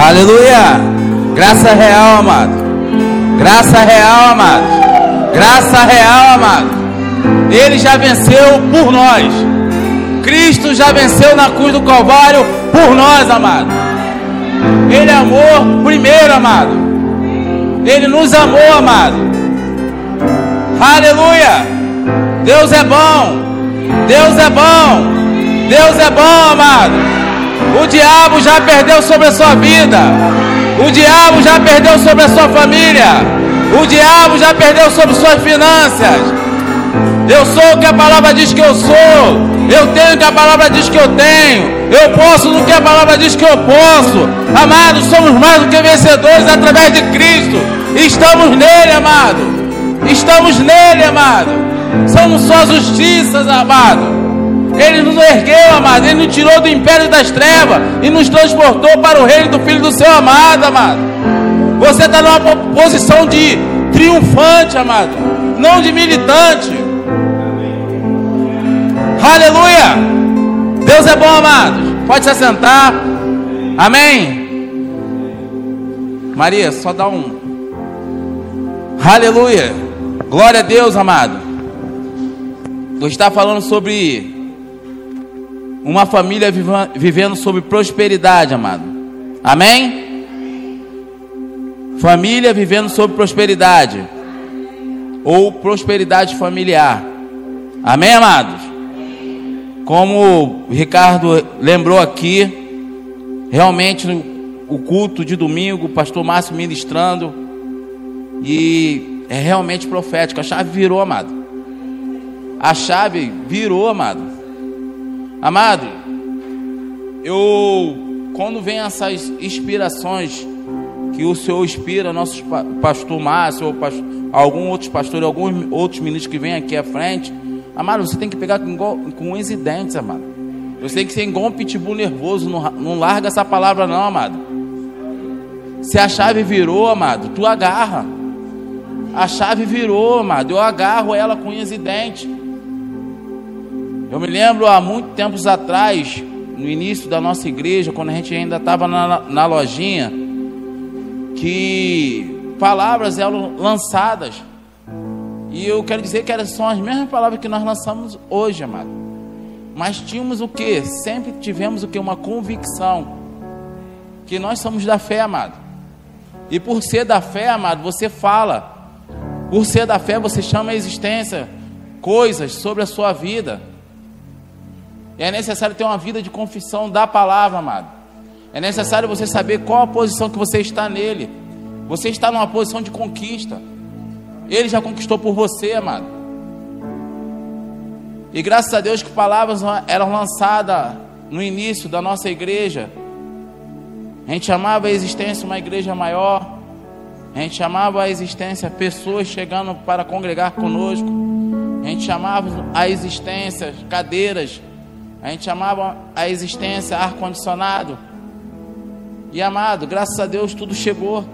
Aleluia. Graça real, amado. Graça real, amado. Graça real, amado. Ele já venceu por nós. Cristo já venceu na cruz do Calvário por nós, amado. Ele amou primeiro, amado. Ele nos amou, amado. Aleluia. Deus é bom. Deus é bom. Deus é bom, amado. O diabo já perdeu sobre a sua vida. O diabo já perdeu sobre a sua família. O diabo já perdeu sobre suas finanças. Eu sou o que a palavra diz que eu sou. Eu tenho o que a palavra diz que eu tenho. Eu posso no que a palavra diz que eu posso. Amados, somos mais do que vencedores através de Cristo. Estamos nele, amado. Estamos nele, amado. Somos só justiças, amado. Ele nos ergueu, amado. Ele nos tirou do império das trevas e nos transportou para o reino do Filho do seu amado, amado. Você está numa posição de triunfante, amado. Não de militante. Aleluia. Deus é bom, amados. Pode se assentar. Amém. Maria, só dá um. Aleluia. Glória a Deus, amado. Vou estar falando sobre uma família vivendo sobre prosperidade, amado. Amém? Família vivendo sobre prosperidade. Ou prosperidade familiar. Amém, amados? Como o Ricardo lembrou aqui, realmente o culto de domingo, o pastor Márcio ministrando, e é realmente profético. A chave virou, amado. A chave virou, amado. Amado, eu quando vem essas inspirações que o Senhor inspira, nosso pastor Márcio, ou pastor, algum outros pastores, alguns outros ministros que vêm aqui à frente, amado, você tem que pegar com, com unhas e dentes, amado. Você tem que ser igual um pitbull nervoso, não, não larga essa palavra não, amado. Se a chave virou, amado, tu agarra. A chave virou, amado, eu agarro ela com unhas e dentes. Eu me lembro há muito tempos atrás, no início da nossa igreja, quando a gente ainda estava na, na lojinha, que palavras eram lançadas. E eu quero dizer que eram são as mesmas palavras que nós lançamos hoje, amado. Mas tínhamos o que? Sempre tivemos o que? Uma convicção. Que nós somos da fé, amado. E por ser da fé, amado, você fala. Por ser da fé, você chama a existência coisas sobre a sua vida. E é necessário ter uma vida de confissão da palavra, amado. É necessário você saber qual a posição que você está nele. Você está numa posição de conquista. Ele já conquistou por você, amado. E graças a Deus que palavras eram lançadas no início da nossa igreja. A gente chamava a existência uma igreja maior. A gente chamava a existência pessoas chegando para congregar conosco. A gente chamava a existência cadeiras a gente chamava a existência ar-condicionado. E amado, graças a Deus tudo chegou.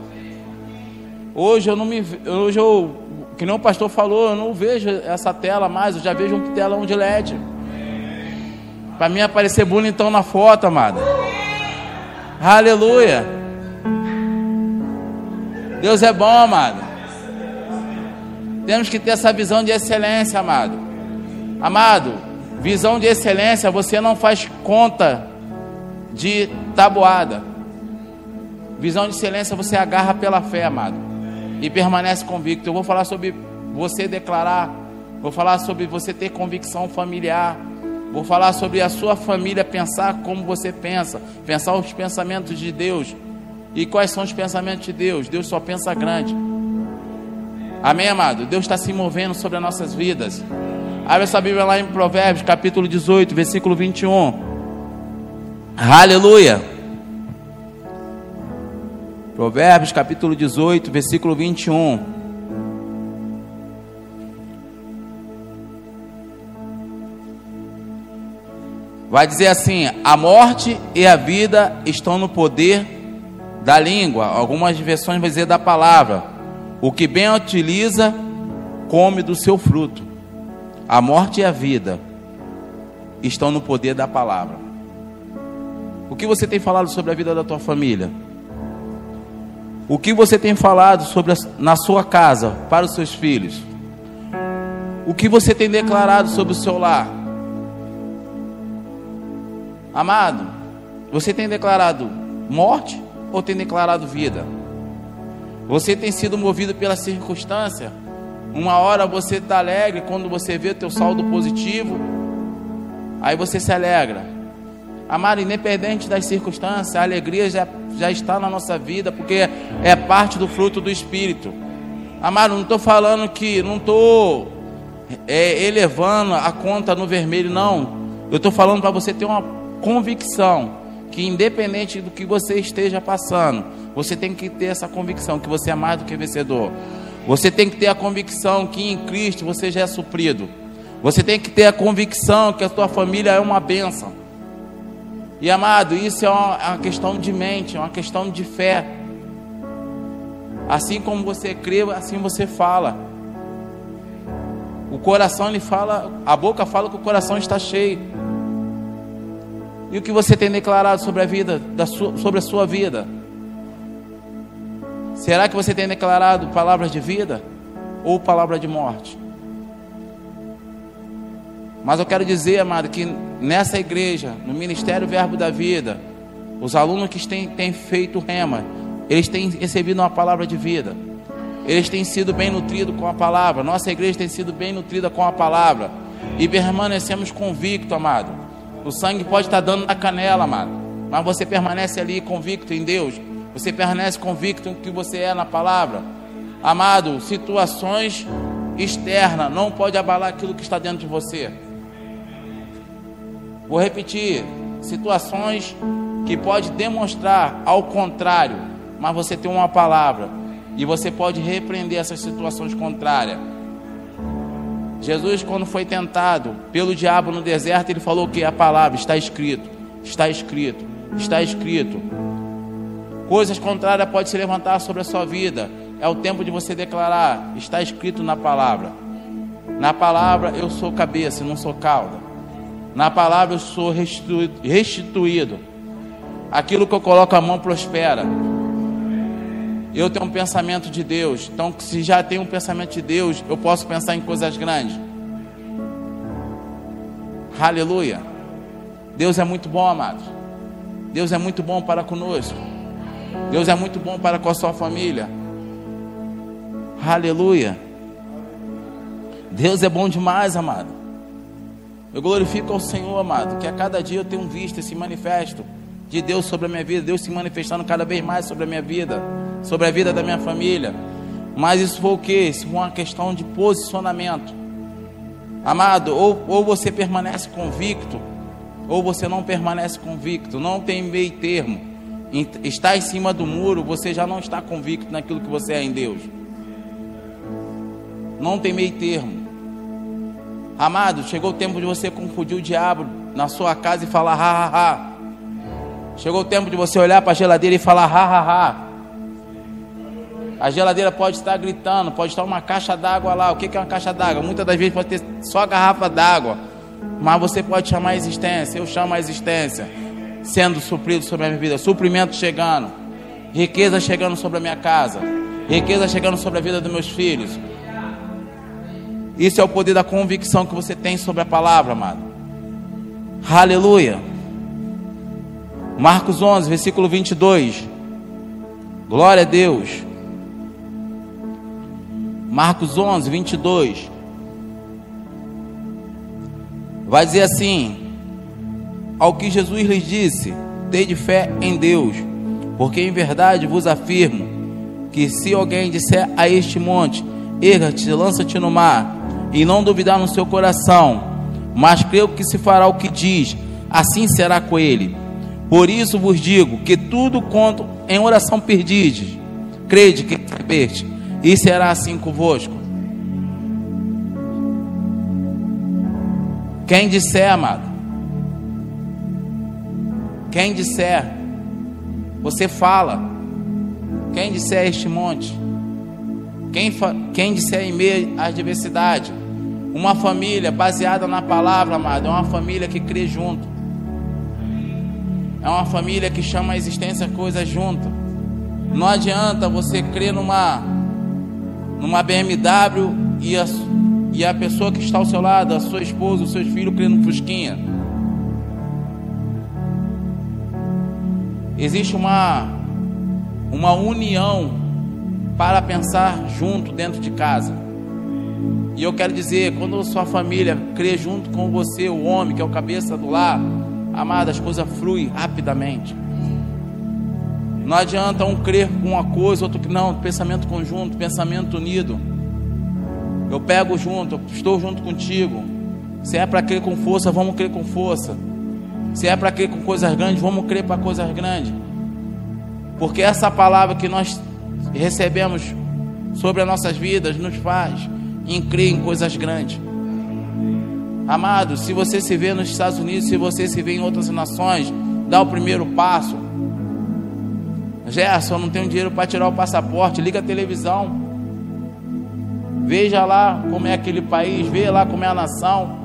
Hoje eu não me hoje eu, que nem o pastor falou, eu não vejo essa tela mais, eu já vejo um telão de LED. Para mim aparecer bonitão na foto, amado. Aleluia. Deus é bom, amado. Temos que ter essa visão de excelência, amado. Amado, Visão de excelência, você não faz conta de tabuada. Visão de excelência, você agarra pela fé, amado. E permanece convicto. Eu vou falar sobre você declarar. Vou falar sobre você ter convicção familiar. Vou falar sobre a sua família pensar como você pensa. Pensar os pensamentos de Deus. E quais são os pensamentos de Deus? Deus só pensa grande. Amém, amado? Deus está se movendo sobre as nossas vidas. Abre essa Bíblia lá em Provérbios, capítulo 18, versículo 21. Aleluia. Provérbios, capítulo 18, versículo 21. Vai dizer assim: a morte e a vida estão no poder da língua. Algumas versões vão dizer da palavra. O que bem utiliza, come do seu fruto. A morte e a vida estão no poder da palavra. O que você tem falado sobre a vida da tua família? O que você tem falado sobre a, na sua casa para os seus filhos? O que você tem declarado sobre o seu lar? Amado, você tem declarado morte ou tem declarado vida? Você tem sido movido pela circunstância? Uma hora você está alegre quando você vê o teu saldo positivo, aí você se alegra. Amado, independente das circunstâncias, a alegria já, já está na nossa vida, porque é parte do fruto do Espírito. Amado, não estou falando que, não estou é, elevando a conta no vermelho, não. Eu estou falando para você ter uma convicção que independente do que você esteja passando, você tem que ter essa convicção que você é mais do que vencedor. Você tem que ter a convicção que em Cristo você já é suprido. Você tem que ter a convicção que a sua família é uma bênção. E amado, isso é uma, é questão de mente, é uma questão de fé. Assim como você crê, assim você fala. O coração ele fala, a boca fala que o coração está cheio. E o que você tem declarado sobre a vida, da sua, sobre a sua vida? Será que você tem declarado palavras de vida ou palavra de morte? Mas eu quero dizer, amado, que nessa igreja, no Ministério Verbo da Vida, os alunos que têm, têm feito rema, eles têm recebido uma palavra de vida. Eles têm sido bem nutridos com a palavra. Nossa igreja tem sido bem nutrida com a palavra. E permanecemos convictos, amado o sangue pode estar dando na canela, amado. Mas você permanece ali convicto em Deus. Você permanece convicto que você é na palavra. Amado, situações externas não pode abalar aquilo que está dentro de você. Vou repetir, situações que pode demonstrar ao contrário, mas você tem uma palavra e você pode repreender essas situações contrárias. Jesus, quando foi tentado pelo diabo no deserto, ele falou que a palavra está escrito, está escrito, está escrito. Coisas contrárias podem se levantar sobre a sua vida. É o tempo de você declarar, está escrito na palavra. Na palavra eu sou cabeça, não sou cauda. Na palavra eu sou restituído. Aquilo que eu coloco a mão prospera. Eu tenho um pensamento de Deus. Então, se já tenho um pensamento de Deus, eu posso pensar em coisas grandes. Aleluia. Deus é muito bom, amados. Deus é muito bom para conosco. Deus é muito bom para com a sua família. Aleluia. Deus é bom demais, amado. Eu glorifico ao Senhor, amado, que a cada dia eu tenho visto esse manifesto de Deus sobre a minha vida, Deus se manifestando cada vez mais sobre a minha vida sobre a vida da minha família. Mas isso foi o que? Isso foi uma questão de posicionamento. Amado, ou, ou você permanece convicto, ou você não permanece convicto. Não tem meio termo. Está em cima do muro, você já não está convicto naquilo que você é em Deus. Não tem meio termo. Amado, chegou o tempo de você confundir o diabo na sua casa e falar ha ha ha. Chegou o tempo de você olhar para a geladeira e falar ha ha ha. A geladeira pode estar gritando, pode estar uma caixa d'água lá. O que é uma caixa d'água? Muitas das vezes pode ter só garrafa d'água. Mas você pode chamar a existência. Eu chamo a existência. Sendo suprido sobre a minha vida. Suprimento chegando. Riqueza chegando sobre a minha casa. Riqueza chegando sobre a vida dos meus filhos. Isso é o poder da convicção que você tem sobre a palavra, amado. Aleluia. Marcos 11, versículo 22. Glória a Deus. Marcos 11, 22. Vai dizer assim: Ao que Jesus lhes disse, de fé em Deus, porque em verdade vos afirmo que se alguém disser a este monte, erga-te, lança-te no mar, e não duvidar no seu coração, mas creu que se fará o que diz, assim será com ele. Por isso vos digo que tudo quanto em oração perdides, crede que recebeste e será assim convosco. Quem disser, amado, quem disser, você fala. Quem disser este monte, quem, quem disser em meio à adversidade, uma família baseada na palavra, amado, é uma família que crê junto. É uma família que chama a existência coisas junto. Não adianta você crer numa numa BMW e a, e a pessoa que está ao seu lado, a sua esposa, os seus filhos, crendo no Fusquinha. Existe uma, uma união para pensar junto dentro de casa. E eu quero dizer, quando sua família crê junto com você, o homem que é o cabeça do lar, amada, as coisas fluem rapidamente. Não adianta um crer com uma coisa, outro que não, pensamento conjunto, pensamento unido. Eu pego junto, estou junto contigo. Se é para crer com força, vamos crer com força. Se é para crer com coisas grandes, vamos crer para coisas grandes. Porque essa palavra que nós recebemos sobre as nossas vidas nos faz em crer em coisas grandes. Amado, se você se vê nos Estados Unidos, se você se vê em outras nações, dá o primeiro passo. Gerson, não tenho dinheiro para tirar o passaporte, liga a televisão. Veja lá como é aquele país, veja lá como é a nação.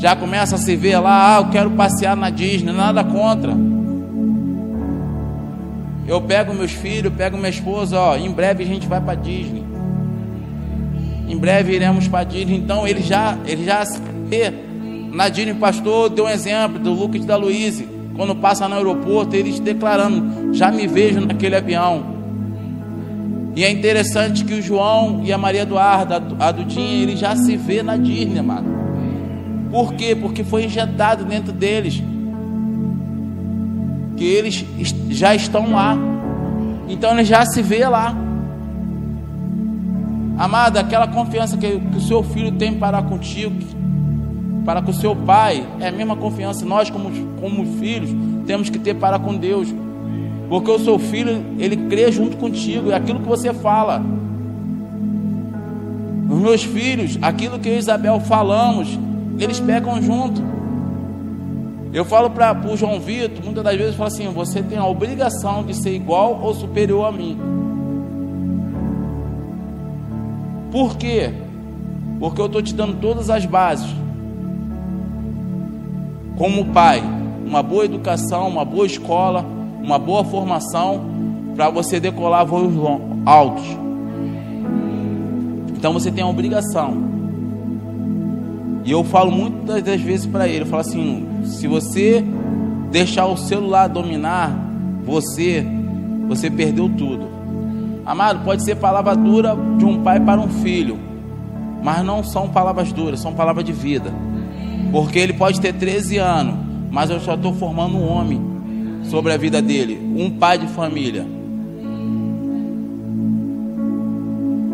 Já começa a se ver lá, ah, eu quero passear na Disney, nada contra. Eu pego meus filhos, pego minha esposa, ó, em breve a gente vai para Disney. Em breve iremos para Disney. Então ele já, ele já se vê na Disney, pastor, deu um exemplo do Lucas da Luiz, quando passa no aeroporto, eles declarando, já me vejo naquele avião. E é interessante que o João e a Maria Eduarda, a Dudinha, ele já se vê na Disney, mano. Por quê? Porque foi injetado dentro deles. Que eles já estão lá. Então ele já se vê lá. Amada, aquela confiança que, que o seu filho tem para contigo, para com o seu pai, é a mesma confiança nós, como, como filhos, temos que ter para com Deus. Porque o seu filho, ele crê junto contigo, é aquilo que você fala. Os meus filhos, aquilo que eu e Isabel falamos, eles pegam junto. Eu falo para o João Vitor, muitas das vezes eu falo assim: você tem a obrigação de ser igual ou superior a mim. Por quê? Porque eu estou te dando todas as bases. Como pai, uma boa educação, uma boa escola, uma boa formação para você decolar voos altos. Então você tem a obrigação. E eu falo muitas das vezes para ele, eu falo assim, se você deixar o celular dominar você, você perdeu tudo. Amado, pode ser palavra dura de um pai para um filho, mas não são palavras duras, são palavras de vida. Porque ele pode ter 13 anos, mas eu já estou formando um homem sobre a vida dele, um pai de família.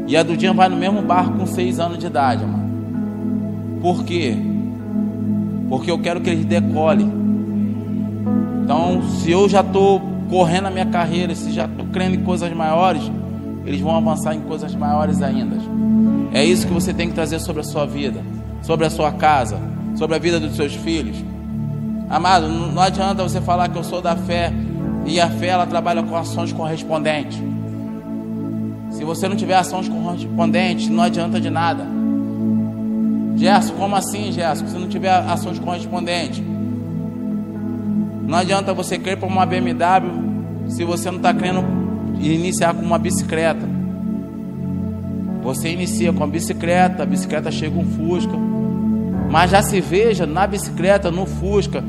E a Dudinha vai no mesmo barco com seis anos de idade, mano. Por quê? Porque eu quero que eles decolem. Então, se eu já estou correndo a minha carreira, se já estou crendo em coisas maiores, eles vão avançar em coisas maiores ainda. É isso que você tem que trazer sobre a sua vida, sobre a sua casa, sobre a vida dos seus filhos. Amado, não adianta você falar que eu sou da fé e a fé ela trabalha com ações correspondentes. Se você não tiver ações correspondentes, não adianta de nada. Gerson, como assim, Gerson? Se não tiver ações correspondentes, não adianta você crer para uma BMW se você não está crendo iniciar com uma bicicleta. Você inicia com a bicicleta, a bicicleta chega um Fusca, mas já se veja na bicicleta, no Fusca,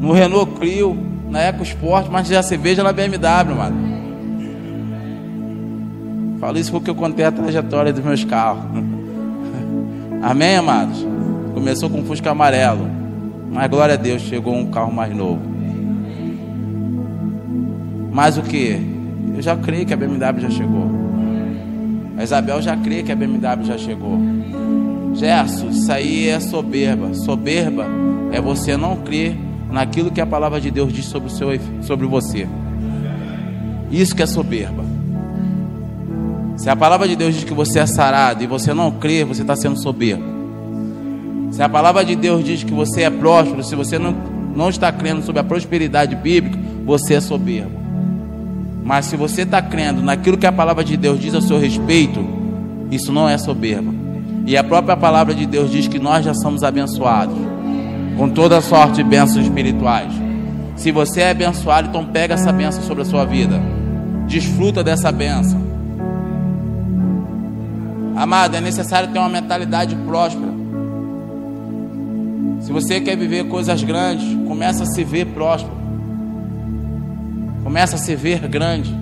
no Renault Clio, na EcoSport, mas já se veja na BMW, mano. Falo isso porque eu contei a trajetória dos meus carros. Amém, amados? Começou com um Fusca amarelo, mas glória a Deus, chegou um carro mais novo. Mas o que? Eu já creio que a BMW já chegou. A Isabel já crê que a BMW já chegou. Gerson, isso aí é soberba. Soberba é você não crer naquilo que a palavra de Deus diz sobre, o seu, sobre você. Isso que é soberba. Se a palavra de Deus diz que você é sarado e você não crê, você está sendo soberbo. Se a palavra de Deus diz que você é próspero, se você não, não está crendo sobre a prosperidade bíblica, você é soberbo. Mas se você está crendo naquilo que a palavra de Deus diz a seu respeito, isso não é soberba. E a própria palavra de Deus diz que nós já somos abençoados com toda sorte de bênçãos espirituais. Se você é abençoado, então pega essa benção sobre a sua vida. Desfruta dessa benção. Amado, é necessário ter uma mentalidade próspera. Se você quer viver coisas grandes, começa a se ver próspero. Começa a se ver grande.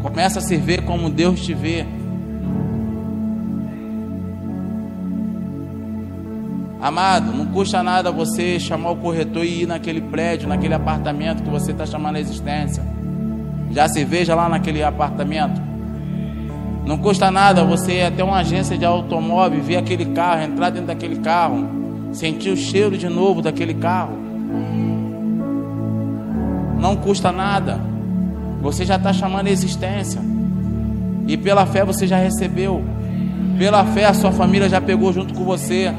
Começa a se ver como Deus te vê. Amado, não custa nada você chamar o corretor e ir naquele prédio, naquele apartamento que você está chamando a existência. Já se veja lá naquele apartamento. Não custa nada você ir até uma agência de automóvel, ver aquele carro, entrar dentro daquele carro, sentir o cheiro de novo daquele carro. Não custa nada. Você já está chamando a existência. E pela fé você já recebeu. Pela fé a sua família já pegou junto com você.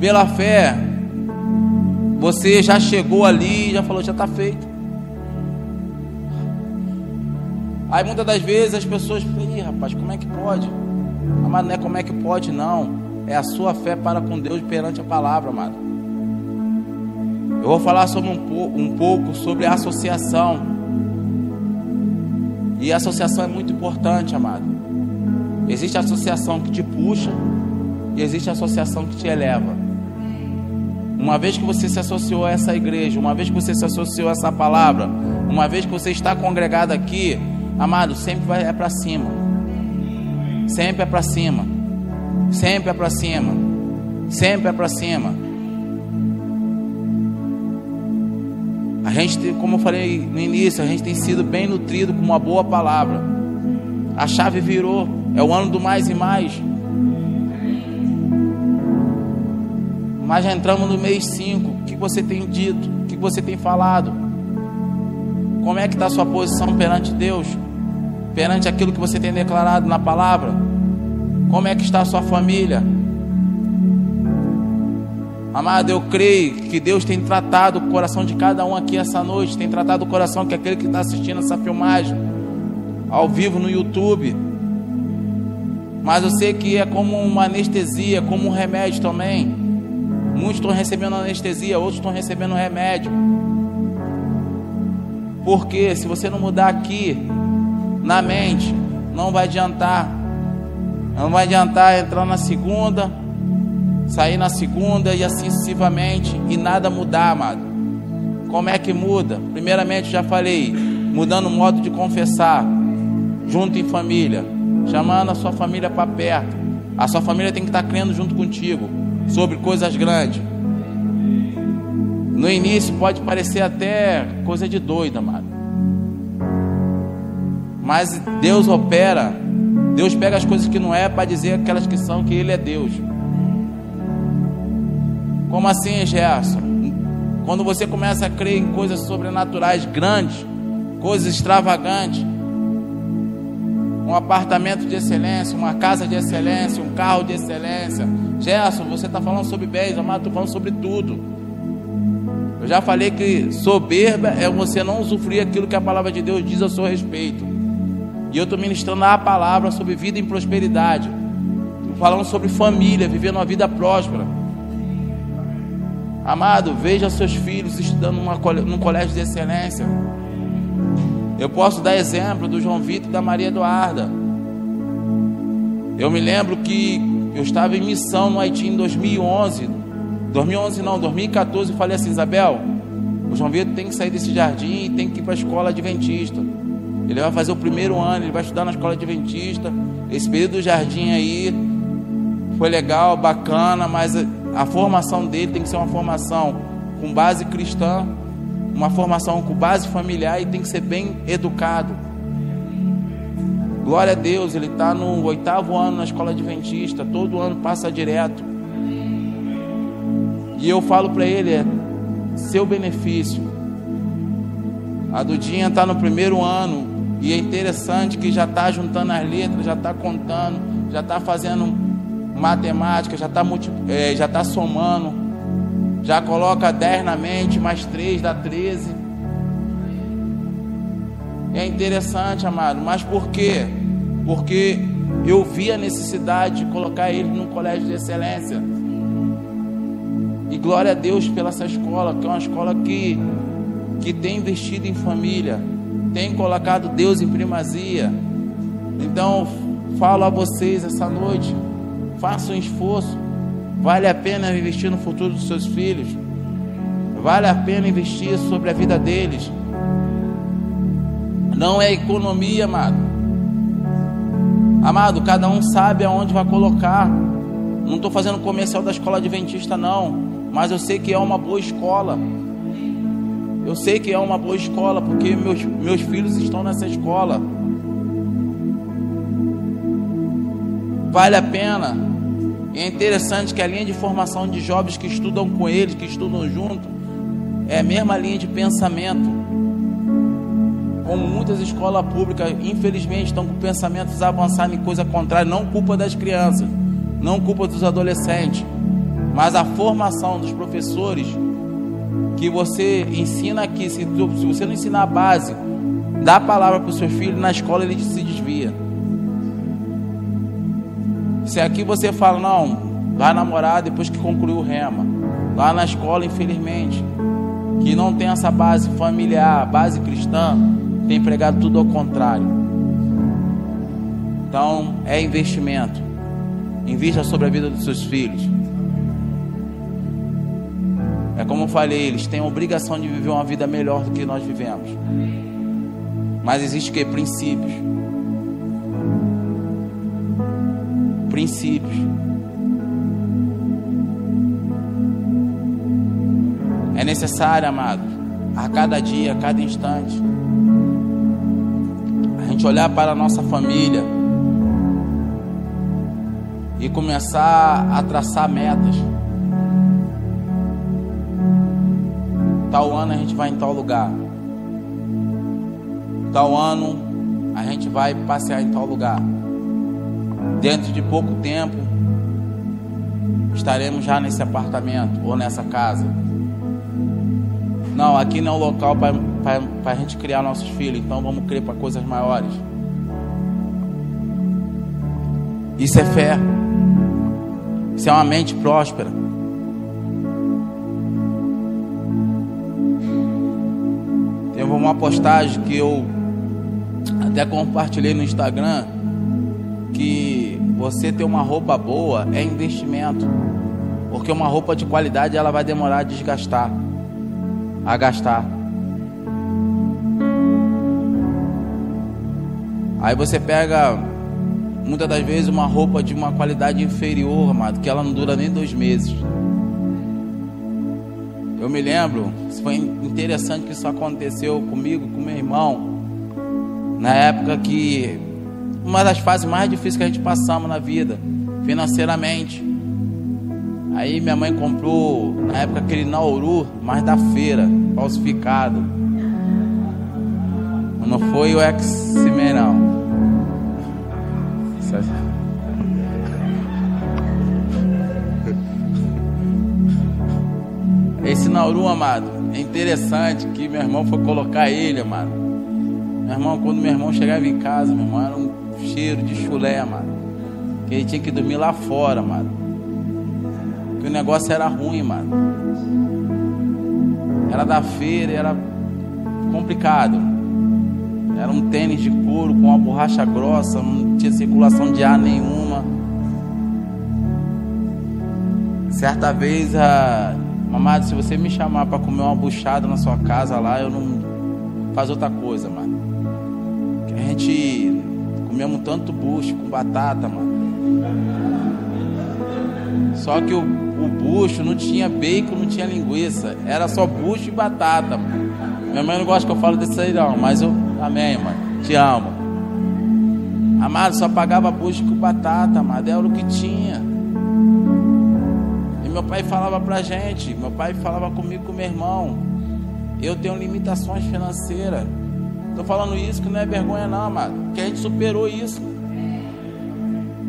Pela fé, você já chegou ali já falou, já está feito. Aí muitas das vezes as pessoas falam, rapaz, como é que pode? Amado, não é como é que pode, não. É a sua fé para com Deus perante a palavra, amado. Eu vou falar sobre um, um pouco sobre a associação. E a associação é muito importante, amado. Existe a associação que te puxa e existe a associação que te eleva. Uma vez que você se associou a essa igreja, uma vez que você se associou a essa palavra, uma vez que você está congregado aqui, amado, sempre vai, é para cima. Sempre é para cima. Sempre é para cima. Sempre é para cima. A gente, como eu falei no início, a gente tem sido bem nutrido com uma boa palavra. A chave virou. É o ano do mais e mais. Mas já entramos no mês 5. O que você tem dito? O que você tem falado? Como é que está a sua posição perante Deus? Perante aquilo que você tem declarado na palavra? Como é que está a sua família? Amado, eu creio que Deus tem tratado o coração de cada um aqui essa noite, tem tratado o coração que aquele que está assistindo essa filmagem ao vivo no YouTube. Mas eu sei que é como uma anestesia, como um remédio também. Muitos estão recebendo anestesia, outros estão recebendo remédio. Porque se você não mudar aqui na mente, não vai adiantar. Não vai adiantar entrar na segunda, sair na segunda e assim sucessivamente e nada mudar, amado. Como é que muda? Primeiramente, já falei, mudando o modo de confessar, junto em família, chamando a sua família para perto. A sua família tem que estar crendo junto contigo sobre coisas grandes. No início pode parecer até coisa de doido, amado. Mas Deus opera. Deus pega as coisas que não é para dizer aquelas que são que Ele é Deus. Como assim, Gerson? Quando você começa a crer em coisas sobrenaturais grandes, coisas extravagantes, um apartamento de excelência, uma casa de excelência, um carro de excelência. Gerson, você está falando sobre bens, amado, estou falando sobre tudo. Eu já falei que soberba é você não usufruir aquilo que a palavra de Deus diz a seu respeito. E eu estou ministrando a palavra sobre vida em prosperidade. falando sobre família, vivendo uma vida próspera. Amado, veja seus filhos estudando numa, num colégio de excelência. Eu posso dar exemplo do João Vitor e da Maria Eduarda. Eu me lembro que eu estava em missão no Haiti em 2011. 2011 não, 2014. falei assim, Isabel, o João Vitor tem que sair desse jardim e tem que ir para a escola adventista. Ele vai fazer o primeiro ano, ele vai estudar na escola adventista. Esse período do jardim aí foi legal, bacana, mas a formação dele tem que ser uma formação com base cristã uma formação com base familiar e tem que ser bem educado. Glória a Deus, ele está no oitavo ano na escola adventista, todo ano passa direto. E eu falo para ele, é seu benefício. A Dudinha está no primeiro ano e é interessante que já está juntando as letras, já está contando, já está fazendo matemática, já está é, tá somando já coloca 10 na mente, mais 3 dá 13. É interessante, amado, mas por quê? Porque eu vi a necessidade de colocar ele num colégio de excelência. E glória a Deus pela essa escola, que é uma escola que, que tem investido em família, tem colocado Deus em primazia. Então, falo a vocês essa noite, façam um esforço. Vale a pena investir no futuro dos seus filhos. Vale a pena investir sobre a vida deles. Não é economia, amado. Amado, cada um sabe aonde vai colocar. Não estou fazendo comercial da escola adventista, não. Mas eu sei que é uma boa escola. Eu sei que é uma boa escola, porque meus, meus filhos estão nessa escola. Vale a pena. E é interessante que a linha de formação de jovens que estudam com eles, que estudam junto, é a mesma linha de pensamento como muitas escolas públicas, infelizmente, estão com pensamentos avançados em coisa contrária, não culpa das crianças, não culpa dos adolescentes, mas a formação dos professores que você ensina aqui, se, se você não ensinar a base da palavra para o seu filho, na escola ele se desvia. Se aqui você fala, não, vai namorar depois que concluiu o rema, lá na escola, infelizmente, que não tem essa base familiar, base cristã, tem pregado tudo ao contrário. Então, é investimento. Invista sobre a vida dos seus filhos. É como eu falei, eles têm a obrigação de viver uma vida melhor do que nós vivemos. Mas existe que princípios. Princípios. É necessário, amado, a cada dia, a cada instante, gente olhar para a nossa família e começar a traçar metas. Tal ano a gente vai em tal lugar. Tal ano a gente vai passear em tal lugar. Dentro de pouco tempo estaremos já nesse apartamento ou nessa casa. Não, aqui não é o local para a gente criar nossos filhos, então vamos crer para coisas maiores. Isso é fé. Isso é uma mente próspera. Uma postagem que eu até compartilhei no Instagram que você ter uma roupa boa é investimento. Porque uma roupa de qualidade ela vai demorar a desgastar a gastar. Aí você pega muitas das vezes uma roupa de uma qualidade inferior, amado, que ela não dura nem dois meses. Eu me lembro, foi interessante que isso aconteceu comigo, com meu irmão, na época que uma das fases mais difíceis que a gente passamos na vida, financeiramente. Aí minha mãe comprou, na época, aquele Nauru, mas da feira, falsificado. Não foi o X-Men, não. Esse Nauru, amado, é interessante que meu irmão foi colocar ele, amado. Meu irmão, quando meu irmão chegava em casa, meu irmão, era um cheiro de chulé, amado. Que ele tinha que dormir lá fora, amado que o negócio era ruim, mano. Era da feira, era complicado. Era um tênis de couro com uma borracha grossa, não tinha circulação de ar nenhuma. Certa vez, a mamado, se você me chamar para comer uma buchada na sua casa lá, eu não faz outra coisa, mano. Que a gente comemos tanto bucho com batata, mano. Só que o o bucho não tinha bacon, não tinha linguiça. Era só bucho e batata. Minha mãe não gosta que eu falo desse aí não, mas eu. Amém, mãe. Te amo. Amado, só pagava bucho com batata, amado. Era o que tinha. E meu pai falava pra gente, meu pai falava comigo com meu irmão. Eu tenho limitações financeiras. Tô falando isso que não é vergonha não, amado. Que a gente superou isso.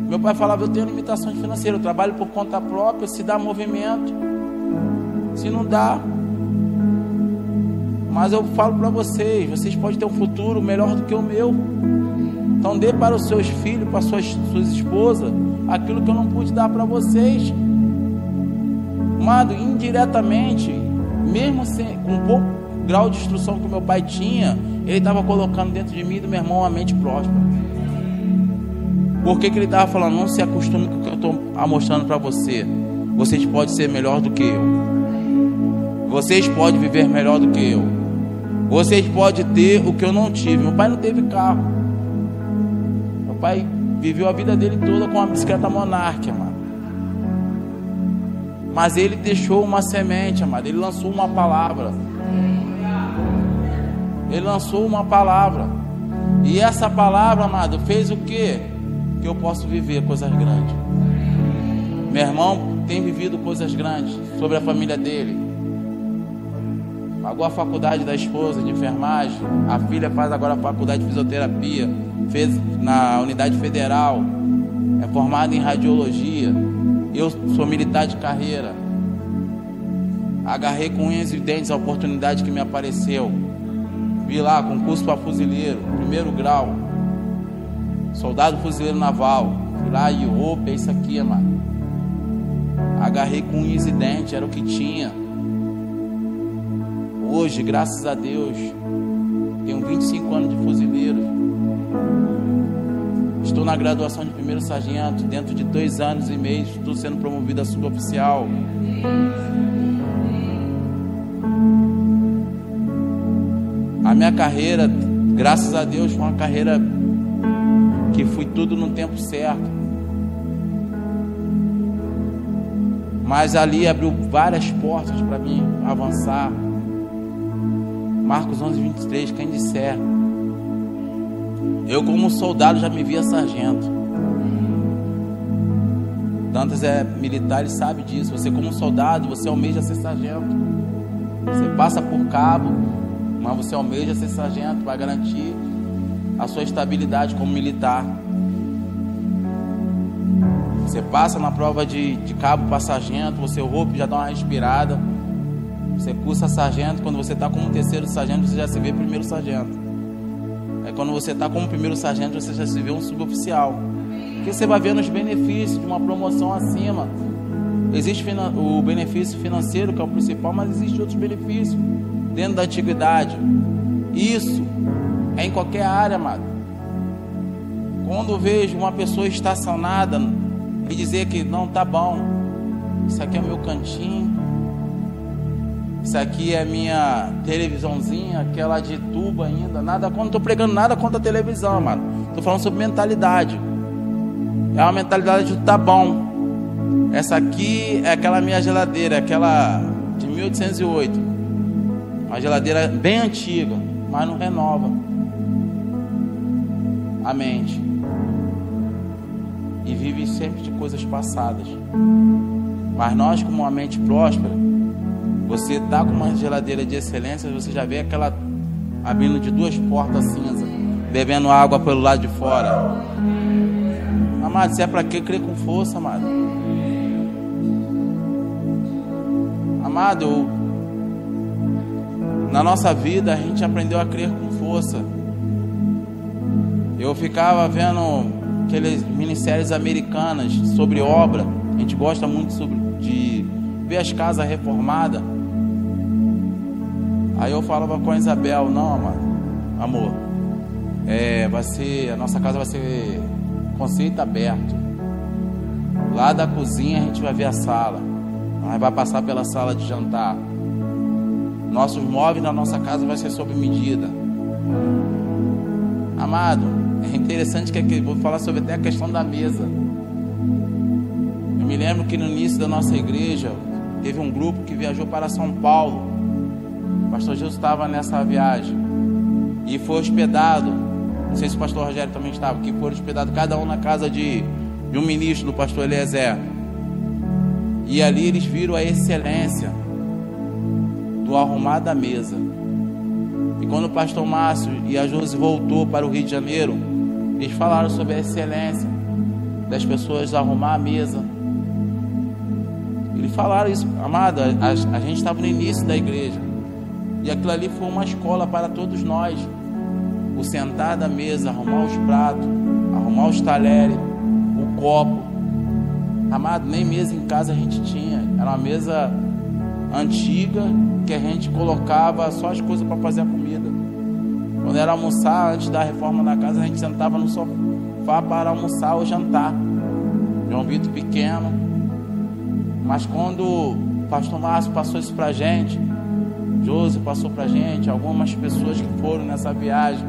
Meu pai falava: Eu tenho limitações financeiras, eu trabalho por conta própria. Se dá movimento, se não dá. Mas eu falo para vocês: vocês podem ter um futuro melhor do que o meu. Então dê para os seus filhos, para suas, suas esposas, aquilo que eu não pude dar para vocês. Amado, indiretamente, mesmo sem, com pouco grau de instrução que meu pai tinha, ele estava colocando dentro de mim e do meu irmão uma mente próspera. Por que, que ele estava falando? Não se acostume com o que eu estou mostrando para você. Vocês podem ser melhor do que eu. Vocês podem viver melhor do que eu. Vocês podem ter o que eu não tive. Meu pai não teve carro. Meu pai viveu a vida dele toda com uma bicicleta monarca, mano. Mas ele deixou uma semente, amado. Ele lançou uma palavra. Ele lançou uma palavra. E essa palavra, amado, fez o que? Que eu posso viver coisas grandes. Meu irmão tem vivido coisas grandes sobre a família dele. Pagou a faculdade da esposa de enfermagem. A filha faz agora a faculdade de fisioterapia. Fez na unidade federal. É formada em radiologia. Eu sou militar de carreira. Agarrei com unhas e dentes a oportunidade que me apareceu. Vi lá, concurso para fuzileiro, primeiro grau. Soldado fuzileiro naval. Fui lá e opa, é isso aqui, mano. Agarrei com unhas e dentes, era o que tinha. Hoje, graças a Deus, tenho 25 anos de fuzileiro. Estou na graduação de primeiro sargento. Dentro de dois anos e meio, estou sendo promovido a suboficial. A minha carreira, graças a Deus, foi uma carreira que fui tudo no tempo certo. Mas ali abriu várias portas para mim avançar. Marcos 11, 23, quem disser. Eu, como soldado, já me via sargento. Dantas é militar e sabe disso. Você, como soldado, você almeja ser sargento. Você passa por cabo, mas você almeja ser sargento para garantir a sua estabilidade como militar. Você passa na prova de, de cabo para sargento, você roupa já dá uma respirada. Você cursa sargento, quando você está como terceiro sargento, você já se vê primeiro sargento. É quando você está como primeiro sargento, você já se vê um suboficial. Porque você vai vendo os benefícios de uma promoção acima. Existe o benefício financeiro, que é o principal, mas existe outros benefícios dentro da antiguidade. Isso é em qualquer área, amado. Quando vejo uma pessoa estacionada e dizer que não tá bom, isso aqui é o meu cantinho, isso aqui é minha televisãozinha, aquela de tubo ainda, nada quando tô pregando nada contra a televisão, mano. Tô falando sobre mentalidade. É uma mentalidade de tá bom. Essa aqui é aquela minha geladeira, aquela de 1808. Uma geladeira bem antiga, mas não renova a mente e vive sempre de coisas passadas. Mas nós, com uma mente próspera, você está com uma geladeira de excelência, você já vê aquela abrindo de duas portas cinza, bebendo água pelo lado de fora. Amado, se é para que crer com força, amado? Amado, eu, na nossa vida a gente aprendeu a crer com força. Eu ficava vendo aquelas minisséries americanas sobre obra. A gente gosta muito sobre, de ver as casas reformadas. Aí eu falava com a Isabel, não, amor, amor, é, vai ser, a nossa casa vai ser conceito aberto. Lá da cozinha a gente vai ver a sala. Aí vai passar pela sala de jantar. Nossos móveis na nossa casa vai ser sob medida. Amado, é interessante que vou falar sobre até a questão da mesa. Eu me lembro que no início da nossa igreja teve um grupo que viajou para São Paulo. Pastor Jesus estava nessa viagem e foi hospedado. Não sei se o pastor Rogério também estava, que foi hospedado cada um na casa de, de um ministro do pastor Eliezer. E ali eles viram a excelência do arrumar da mesa. E quando o pastor Márcio e a Josi voltou para o Rio de Janeiro, eles falaram sobre a excelência das pessoas arrumar a mesa. Eles falaram isso, amado, a, a gente estava no início da igreja. E aquilo ali foi uma escola para todos nós. O sentar da mesa, arrumar os pratos, arrumar os talheres, o copo. Amado, nem mesa em casa a gente tinha. Era uma mesa antiga que a gente colocava só as coisas para fazer a comida. Quando era almoçar, antes da reforma da casa, a gente sentava no sofá para almoçar ou jantar. João Vitor pequeno. Mas quando o pastor Márcio passou isso para a gente, Josi passou para gente, algumas pessoas que foram nessa viagem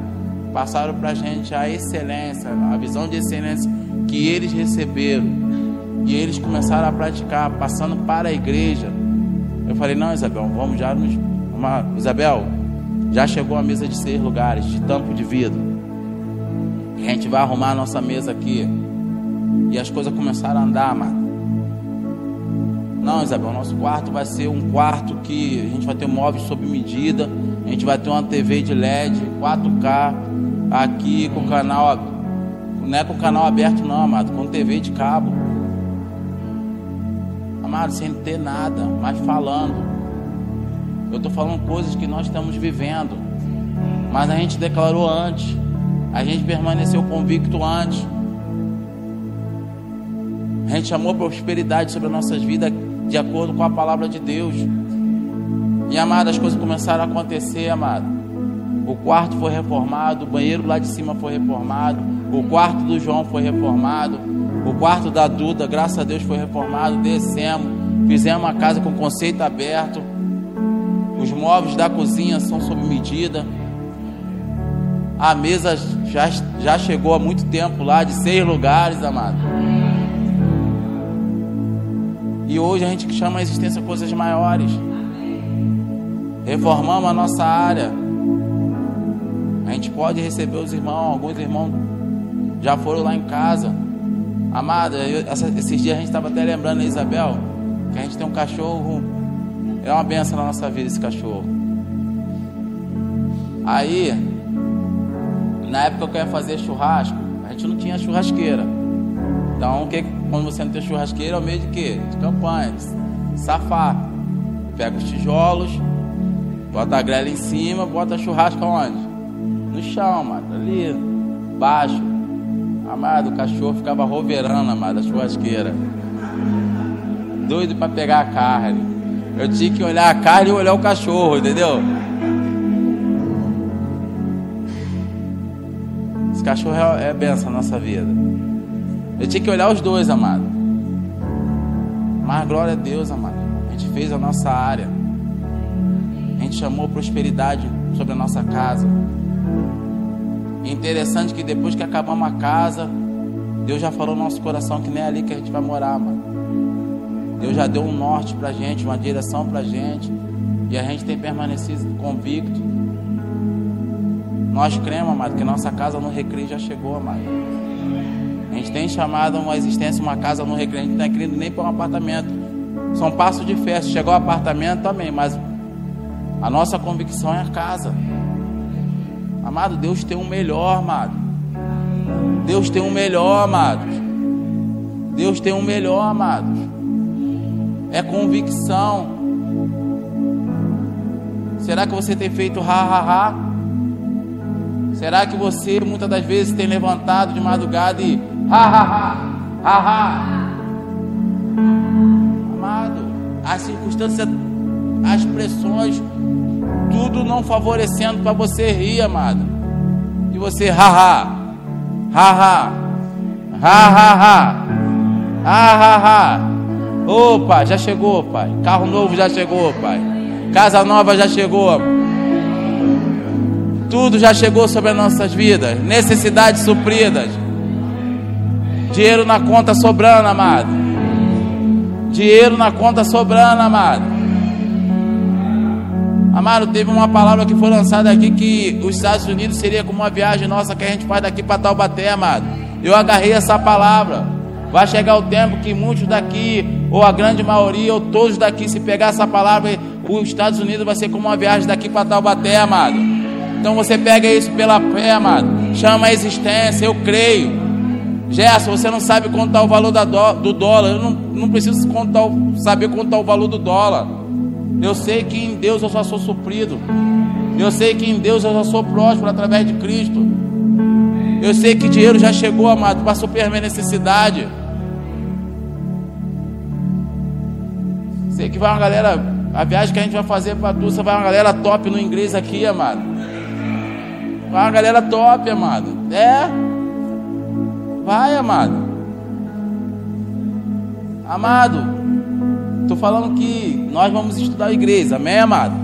passaram para gente a excelência, a visão de excelência que eles receberam e eles começaram a praticar, passando para a igreja. Eu falei: Não, Isabel, vamos já nos. Isabel, já chegou a mesa de seis lugares, de tampo de vidro. A gente vai arrumar a nossa mesa aqui. E as coisas começaram a andar, mano. Não, Isabel, nosso quarto vai ser um quarto que a gente vai ter móveis sob medida. A gente vai ter uma TV de LED 4K aqui com canal. Não é com canal aberto, não, amado, com TV de cabo. Amado, sem ter nada, mas falando. Eu estou falando coisas que nós estamos vivendo. Mas a gente declarou antes. A gente permaneceu convicto antes. A gente chamou prosperidade sobre as nossas vidas de acordo com a palavra de Deus. E amado, as coisas começaram a acontecer, amado. O quarto foi reformado, o banheiro lá de cima foi reformado, o quarto do João foi reformado, o quarto da Duda, graças a Deus, foi reformado. Descemos, fizemos uma casa com conceito aberto. Os móveis da cozinha são sob medida. A mesa já, já chegou há muito tempo lá, de seis lugares, amado. E hoje a gente chama a existência coisas maiores. Reformamos a nossa área. A gente pode receber os irmãos, alguns irmãos já foram lá em casa. Amada, eu, essa, esses dias a gente estava até lembrando, Isabel, que a gente tem um cachorro. É uma benção na nossa vida esse cachorro. Aí, na época que eu ia fazer churrasco, a gente não tinha churrasqueira. Então, que, quando você não tem churrasqueira, é o meio de quê? De campanha, de safar. Pega os tijolos, bota a grelha em cima, bota a churrasco onde? No chão, amado, ali, baixo. Amado, o cachorro ficava roverando, amado, a churrasqueira. Doido para pegar a carne. Eu tinha que olhar a carne e olhar o cachorro, entendeu? Esse cachorro é, é benção na nossa vida. Eu tinha que olhar os dois, amado. Mas glória a Deus, amado. A gente fez a nossa área. A gente chamou prosperidade sobre a nossa casa. É interessante que depois que acabamos a casa, Deus já falou no nosso coração que nem é ali que a gente vai morar, mano. Deus já deu um norte pra gente, uma direção pra gente. E a gente tem permanecido convicto. Nós cremos, amado, que nossa casa no recreio já chegou, amado. A gente tem chamado uma existência, uma casa no recreio, a gente não está querendo nem para um apartamento. São passos de festa. Chegou o apartamento também, mas a nossa convicção é a casa. Amado, Deus tem um melhor, amado. Deus tem um melhor, amados. Deus tem um melhor, amados. É convicção. Será que você tem feito ha ha ha? Será que você muitas das vezes tem levantado de madrugada e Ha ha ha. Ha ha. Amado, as circunstâncias, as pressões, tudo não favorecendo para você rir, amado. E você ha ha. Ha ha. Ha ha ha. Ha ha ha. Opa, já chegou, pai. Carro novo já chegou, pai. Casa nova já chegou. Tudo já chegou sobre as nossas vidas. Necessidades supridas. Dinheiro na conta sobrando, amado. Dinheiro na conta sobrando, amado. Amado, teve uma palavra que foi lançada aqui que os Estados Unidos seria como uma viagem nossa que a gente faz daqui para Taubaté, amado. Eu agarrei essa palavra. Vai chegar o tempo que muitos daqui, ou a grande maioria, ou todos daqui, se pegar essa palavra, os Estados Unidos vai ser como uma viagem daqui para Taubaté, amado. Então você pega isso pela fé, amado. Chama a existência, eu creio. Gerson, você não sabe contar o valor do, do dólar. Eu não, não preciso contar, saber contar o valor do dólar. Eu sei que em Deus eu só sou suprido. Eu sei que em Deus eu já sou próspero através de Cristo. Eu sei que dinheiro já chegou, amado, para suprir a minha necessidade. Sei que vai uma galera, a viagem que a gente vai fazer para Tulsa, vai uma galera top no inglês aqui, amado. Vai uma galera top, amado. É. Vai, amado. Amado, tô falando que nós vamos estudar a igreja, amém, amado?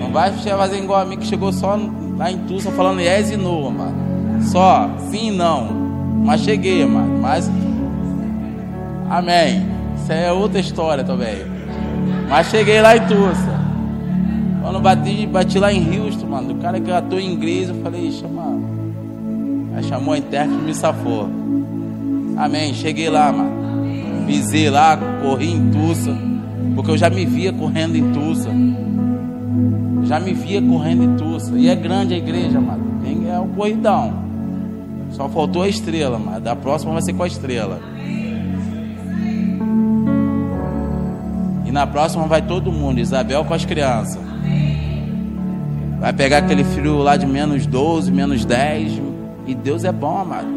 Não vai fazer igual a mim que chegou só lá em falando yes e no, amado. Só, sim e não. Mas cheguei, amado. Mas, amém. Isso é outra história também. Mas cheguei lá em Tulsa. Quando bati, bati lá em Houston, mano, o cara que atua em inglês, eu falei, chama. Aí chamou a intérprete e me safou. Amém. Cheguei lá, mano. Visei lá, corri em Tulsa. Porque eu já me via correndo em Tulsa. Já me via correndo em Tulsa. E é grande a igreja, mano. É um corridão. Só faltou a estrela, mas da próxima vai ser com a estrela. E na próxima vai todo mundo, Isabel com as crianças. Vai pegar aquele frio lá de menos 12, menos 10. E Deus é bom, amado.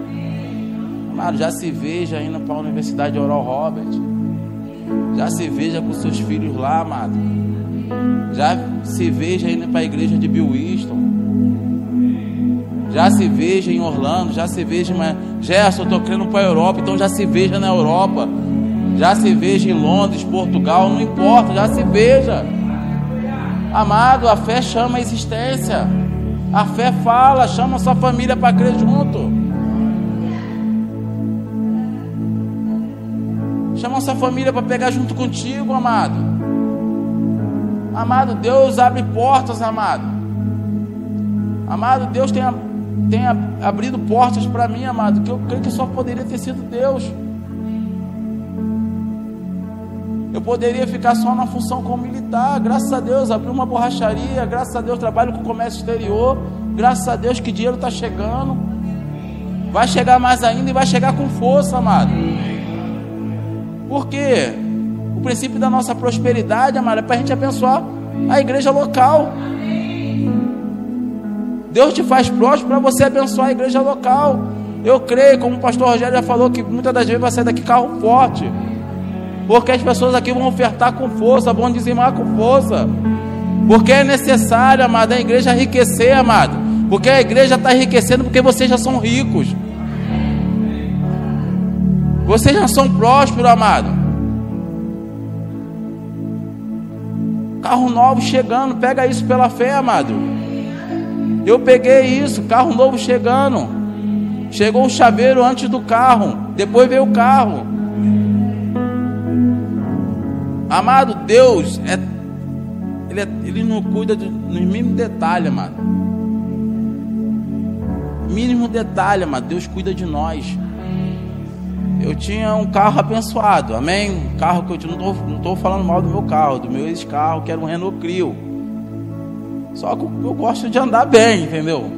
Amado, já se veja indo para a Universidade Oral Robert. Já se veja com seus filhos lá, amado. Já se veja indo para a igreja de Bill Winston. Já se veja em Orlando, já se veja em Gerson, eu estou querendo para a Europa, então já se veja na Europa já se veja em Londres, Portugal, não importa, já se veja. Amado, a fé chama a existência. A fé fala, chama sua família para crer junto. Chama sua família para pegar junto contigo, amado. Amado, Deus abre portas, amado. Amado, Deus tem, tem abrido portas para mim, amado, que eu creio que só poderia ter sido Deus. Eu poderia ficar só na função como militar. Graças a Deus, abri uma borracharia. Graças a Deus, trabalho com comércio exterior. Graças a Deus que dinheiro está chegando. Vai chegar mais ainda e vai chegar com força, amado. Por quê? O princípio da nossa prosperidade, amado, é para a gente abençoar a igreja local. Deus te faz próspero para você abençoar a igreja local. Eu creio, como o pastor Rogério já falou, que muitas das vezes vai sair daqui carro forte. Porque as pessoas aqui vão ofertar com força, vão dizimar com força. Porque é necessário, amado, a igreja enriquecer, amado. Porque a igreja está enriquecendo porque vocês já são ricos. Vocês já são prósperos, amado. Carro novo chegando, pega isso pela fé, amado. Eu peguei isso, carro novo chegando. Chegou o chaveiro antes do carro, depois veio o carro. Amado, Deus é ele, é, ele não cuida do, nos mínimos detalhes, amado. Mínimo detalhe, amado. Deus cuida de nós. Eu tinha um carro abençoado, amém? Um carro que eu não estou não tô falando mal do meu carro, do meu ex-carro, que era um Renault Clio. Só que eu gosto de andar bem, entendeu?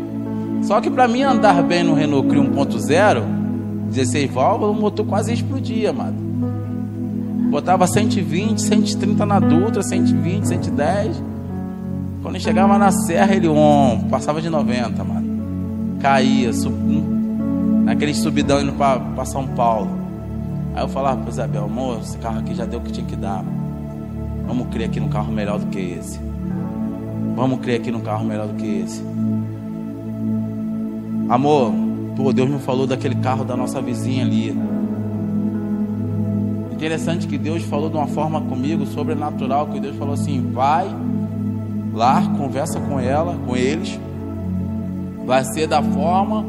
Só que para mim andar bem no Renault Clio 1.0, 16 válvulas, o motor quase explodia, amado. Botava 120, 130 na Dutra, 120, 110. Quando chegava na serra, ele on, passava de 90, mano. Caía, sub, naquele subidão indo para São Paulo. Aí eu falava para Isabel, amor, esse carro aqui já deu o que tinha que dar. Vamos crer aqui num carro melhor do que esse. Vamos crer aqui num carro melhor do que esse. Amor, pô, Deus me falou daquele carro da nossa vizinha ali. Interessante que Deus falou de uma forma comigo sobrenatural, que Deus falou assim: vai lá, conversa com ela, com eles. Vai ser da forma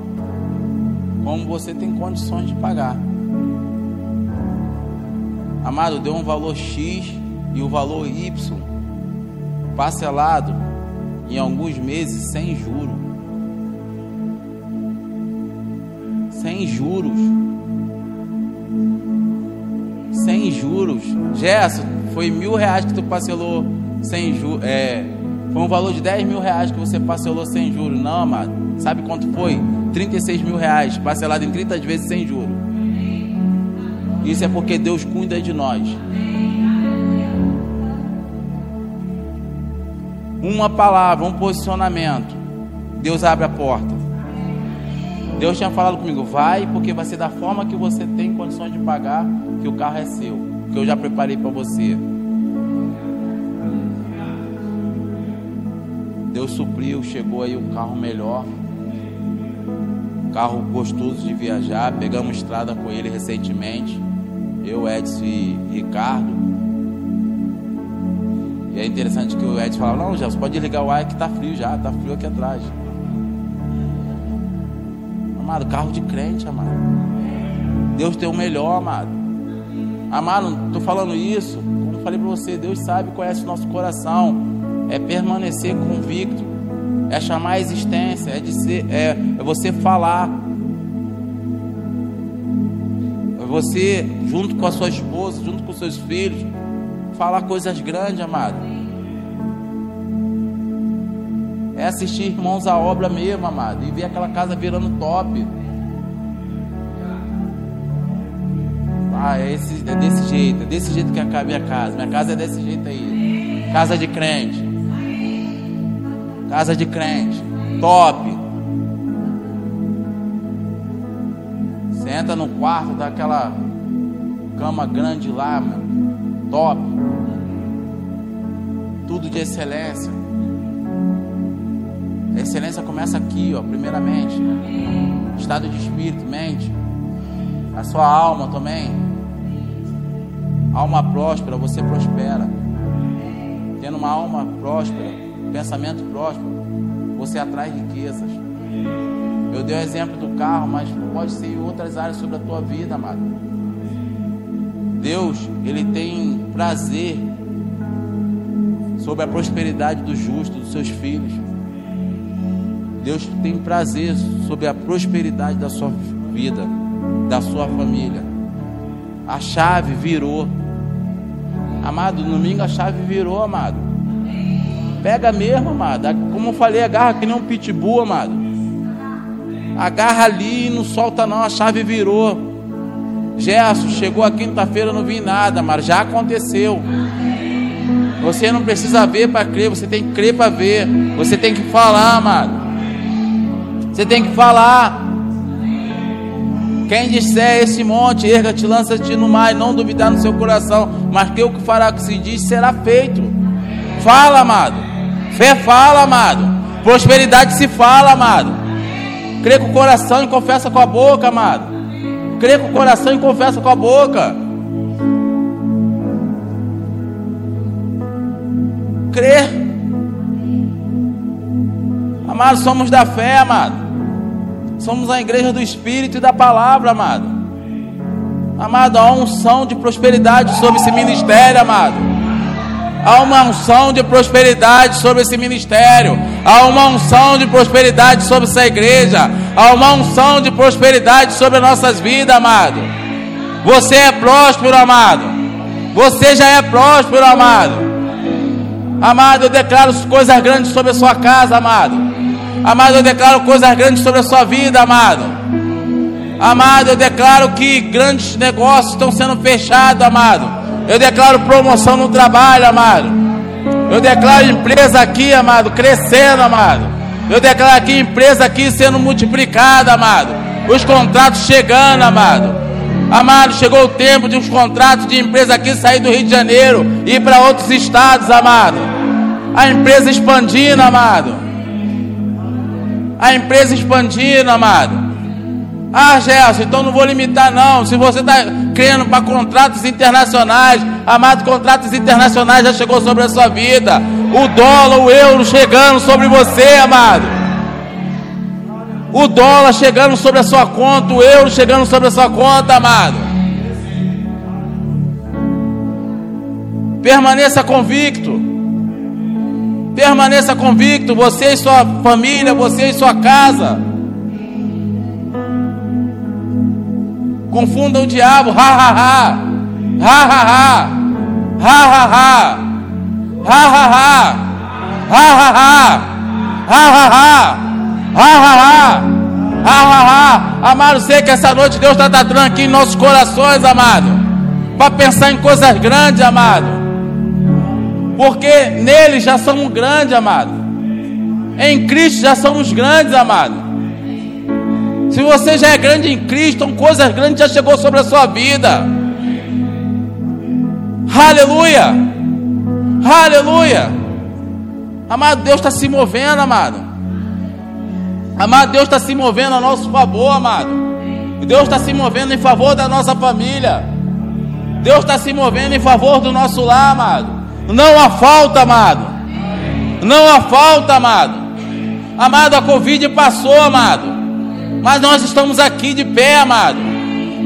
como você tem condições de pagar. Amado, deu um valor X e o valor Y parcelado em alguns meses sem juros. Sem juros juros. Gerson, foi mil reais que tu parcelou sem juros. É, foi um valor de 10 mil reais que você parcelou sem juros. Não, amado. Sabe quanto foi? 36 mil reais, parcelado em 30 vezes sem juros. Isso é porque Deus cuida de nós. Uma palavra, um posicionamento. Deus abre a porta. Deus tinha falado comigo, vai, porque vai ser da forma que você tem condições de pagar, que o carro é seu, que eu já preparei para você. Deus supriu, chegou aí um carro melhor. Carro gostoso de viajar. Pegamos estrada com ele recentemente. Eu, Edson e Ricardo. E é interessante que o Edson falava, não, Gerson, pode ligar o ar que tá frio já, tá frio aqui atrás. Amado, carro de crente, amado. Deus tem o melhor, amado. Amado, estou falando isso, como falei para você, Deus sabe, conhece o nosso coração. É permanecer convicto, é chamar a existência, é, dizer, é, é você falar. É você, junto com a sua esposa, junto com seus filhos, falar coisas grandes, amado. É assistir irmãos à obra mesmo, amado, e ver aquela casa virando top. Ah, é, esse, é desse jeito, é desse jeito que acaba minha casa. Minha casa é desse jeito aí. Casa de crente. Casa de crente. Top. Senta no quarto daquela cama grande lá, meu. Top. Tudo de excelência. A excelência começa aqui, ó, primeiramente. Estado de espírito, mente. A sua alma também. Alma próspera, você prospera. Tendo uma alma próspera, pensamento próspero, você atrai riquezas. Eu dei o exemplo do carro, mas pode ser em outras áreas sobre a tua vida, amado. Deus, Ele tem prazer sobre a prosperidade do justo, dos seus filhos. Deus tem prazer sobre a prosperidade da sua vida, da sua família. A chave virou. Amado, domingo a chave virou, amado. Pega mesmo, amado. Como eu falei, agarra que nem um pitbull, amado. Agarra ali e não solta não, a chave virou. Gerson, chegou a quinta-feira, não vi nada, mas já aconteceu. Você não precisa ver para crer, você tem que crer para ver. Você tem que falar, amado. Você tem que falar. Quem disser esse monte, erga-te, lança-te no mar, e não duvidar no seu coração, mas que o que fará que se diz será feito. Fala, amado. Fé fala, amado. Prosperidade se fala, amado. Crê com o coração e confessa com a boca, amado. Crê com o coração e confessa com a boca. Crer. Amado, somos da fé, amado. Somos a igreja do Espírito e da palavra, amado. Amado, há uma unção de prosperidade sobre esse ministério, amado. Há uma unção de prosperidade sobre esse ministério. Há uma unção de prosperidade sobre essa igreja. Há uma unção de prosperidade sobre as nossas vidas, amado. Você é próspero, amado. Você já é próspero, amado. Amado, eu declaro coisas grandes sobre a sua casa, amado. Amado, eu declaro coisas grandes sobre a sua vida, amado. Amado, eu declaro que grandes negócios estão sendo fechados, amado. Eu declaro promoção no trabalho, amado. Eu declaro empresa aqui, amado, crescendo, amado. Eu declaro aqui empresa aqui sendo multiplicada, amado. Os contratos chegando, amado. Amado, chegou o tempo de os contratos de empresa aqui sair do Rio de Janeiro e ir para outros estados, amado. A empresa expandindo, amado a empresa expandindo, amado. Ah, Gelson, então não vou limitar não. Se você está crendo para contratos internacionais, amado, contratos internacionais já chegou sobre a sua vida. O dólar, o euro chegando sobre você, amado. O dólar chegando sobre a sua conta, o euro chegando sobre a sua conta, amado. Permaneça convicto. Permaneça convicto, você e sua família, você e sua casa. Confunda o diabo, ha ha ha, ha ha ha, ha ha ha, ha ha ha, ha ha ha, ha ha ha. ha ha ha, ha ha ha. Amado, sei que essa noite Deus tá, está tratando aqui em nossos corações, amado. Para pensar em coisas grandes, amado porque nele já somos grandes, amado. Em Cristo já somos grandes, amado. Se você já é grande em Cristo, então coisas grandes já chegou sobre a sua vida. Aleluia! Aleluia! Amado, Deus está se movendo, amado. Amado, Deus está se movendo a nosso favor, amado. Deus está se movendo em favor da nossa família. Deus está se movendo em favor do nosso lar, amado. Não há falta, amado. Não há falta, amado. Amado, a Covid passou, amado. Mas nós estamos aqui de pé, amado.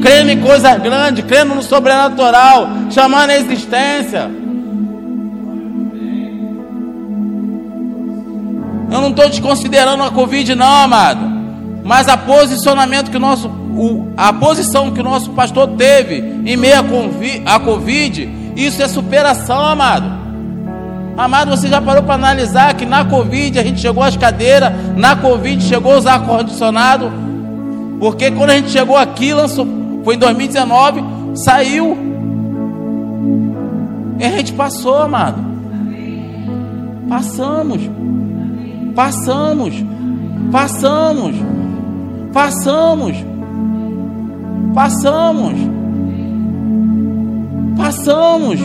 Crendo em coisas grandes, crendo no sobrenatural, chamando a existência. Eu não estou desconsiderando a Covid, não, amado. Mas a posicionamento que nosso, a posição que o nosso pastor teve em meio à Covid, isso é superação, amado. Amado, você já parou para analisar que na Covid a gente chegou às cadeiras, na Covid chegou os ar-condicionado, porque quando a gente chegou aqui, lançou, foi em 2019, saiu. E a gente passou, amado. Passamos. Passamos, passamos, passamos, passamos, passamos.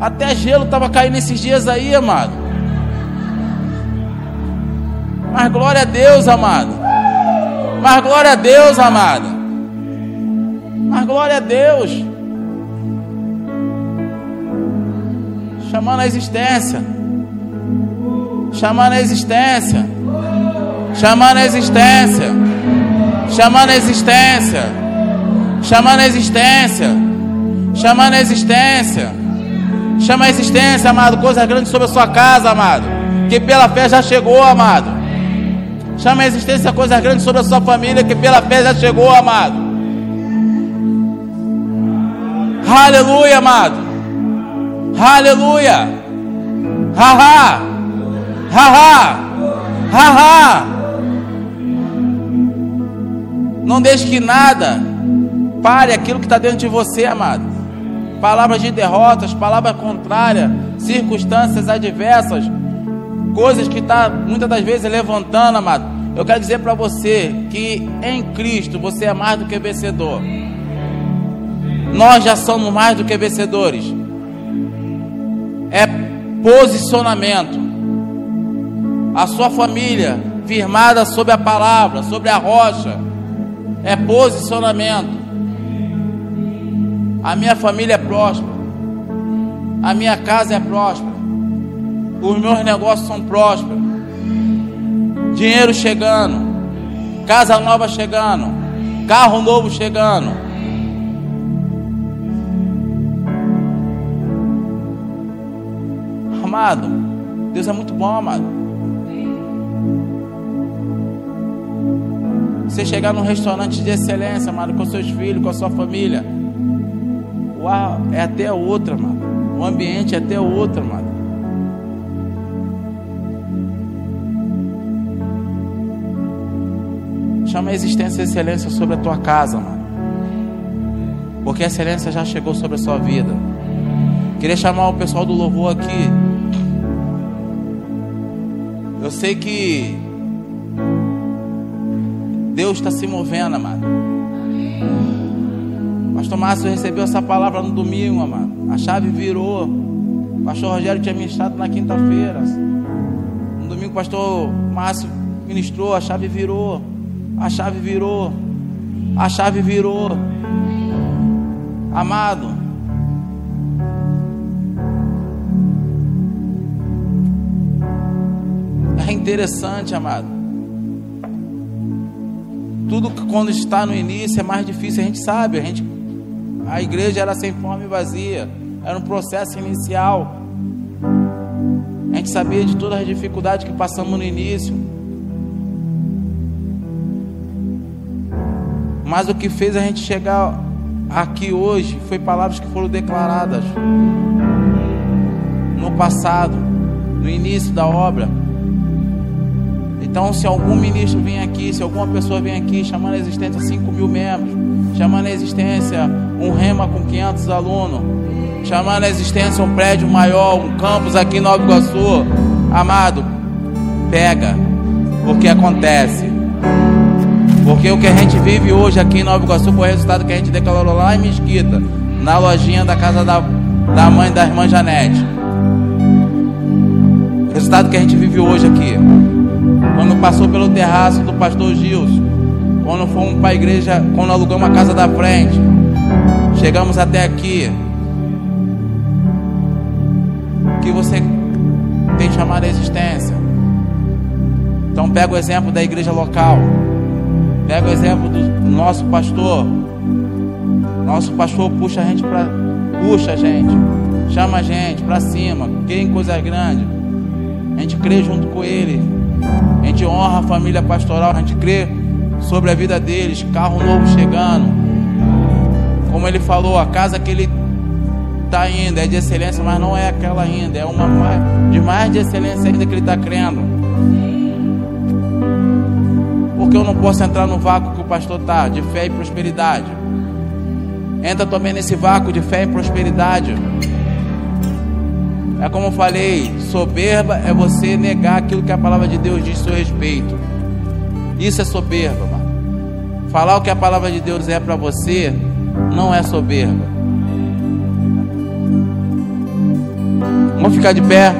Até gelo estava caindo esses dias aí, amado. Mas glória a Deus, amado. Mas glória a Deus, amado. Mas glória a Deus. Chamando a existência chamando a existência, chamando a existência, chamando a existência, chamando a existência, chamando a existência, chama a existência, amado, coisa grande sobre a sua casa, amado, que pela fé já chegou, amado. Chama a existência coisa grande sobre a sua família, que pela fé já chegou, amado. Aleluia, amado. Aleluia. Haha. Haha! Haha! Não deixe que nada pare aquilo que está dentro de você, amado. Palavras de derrotas, palavras contrárias, circunstâncias adversas, coisas que está muitas das vezes levantando, amado. Eu quero dizer para você que em Cristo você é mais do que vencedor. Nós já somos mais do que vencedores. É posicionamento a sua família firmada sobre a palavra, sobre a rocha, é posicionamento. A minha família é próspera, a minha casa é próspera, os meus negócios são prósperos, dinheiro chegando, casa nova chegando, carro novo chegando. Amado, Deus é muito bom, amado. Você chegar num restaurante de excelência, mano, com seus filhos, com a sua família. Uau, é até outra, mano. O ambiente é até outra, mano. Chama a existência e excelência sobre a tua casa, mano. Porque a excelência já chegou sobre a sua vida. Queria chamar o pessoal do louvor aqui. Eu sei que Deus está se movendo, amado. Pastor Márcio recebeu essa palavra no domingo, amado. A chave virou. O pastor Rogério tinha ministrado na quinta-feira. No domingo, o pastor Márcio ministrou. A chave virou. A chave virou. A chave virou. Amado. É interessante, amado tudo que quando está no início é mais difícil, a gente sabe, a gente a igreja era sem forma e vazia, era um processo inicial. A gente sabia de todas as dificuldades que passamos no início. Mas o que fez a gente chegar aqui hoje foi palavras que foram declaradas no passado, no início da obra. Então, se algum ministro vem aqui, se alguma pessoa vem aqui chamando a existência 5 mil membros, chamando a existência um rema com 500 alunos, chamando a existência um prédio maior, um campus aqui em Nova Iguaçu, amado, pega, porque acontece. Porque o que a gente vive hoje aqui em Nova Iguaçu foi o resultado que a gente declarou lá em Mesquita, na lojinha da casa da, da mãe da irmã Janete. Resultado que a gente vive hoje aqui. Quando passou pelo terraço do pastor Gilson, quando fomos para a igreja, quando alugamos a casa da frente, chegamos até aqui. Que você tem chamado a existência. Então pega o exemplo da igreja local. Pega o exemplo do nosso pastor. Nosso pastor puxa a gente para puxa a gente, chama a gente para cima, quem coisas grandes. A gente crê junto com ele. A gente honra a família pastoral, a gente crê sobre a vida deles, carro novo chegando. Como ele falou, a casa que ele está indo é de excelência, mas não é aquela ainda, é uma de mais de excelência ainda que ele está crendo. Porque eu não posso entrar no vácuo que o pastor está, de fé e prosperidade. Entra também nesse vácuo de fé e prosperidade. É como eu falei, soberba é você negar aquilo que a palavra de Deus diz a seu respeito. Isso é soberba. Falar o que a palavra de Deus é para você não é soberba. Vamos ficar de pé.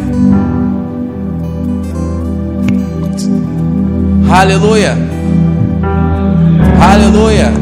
Aleluia. Aleluia.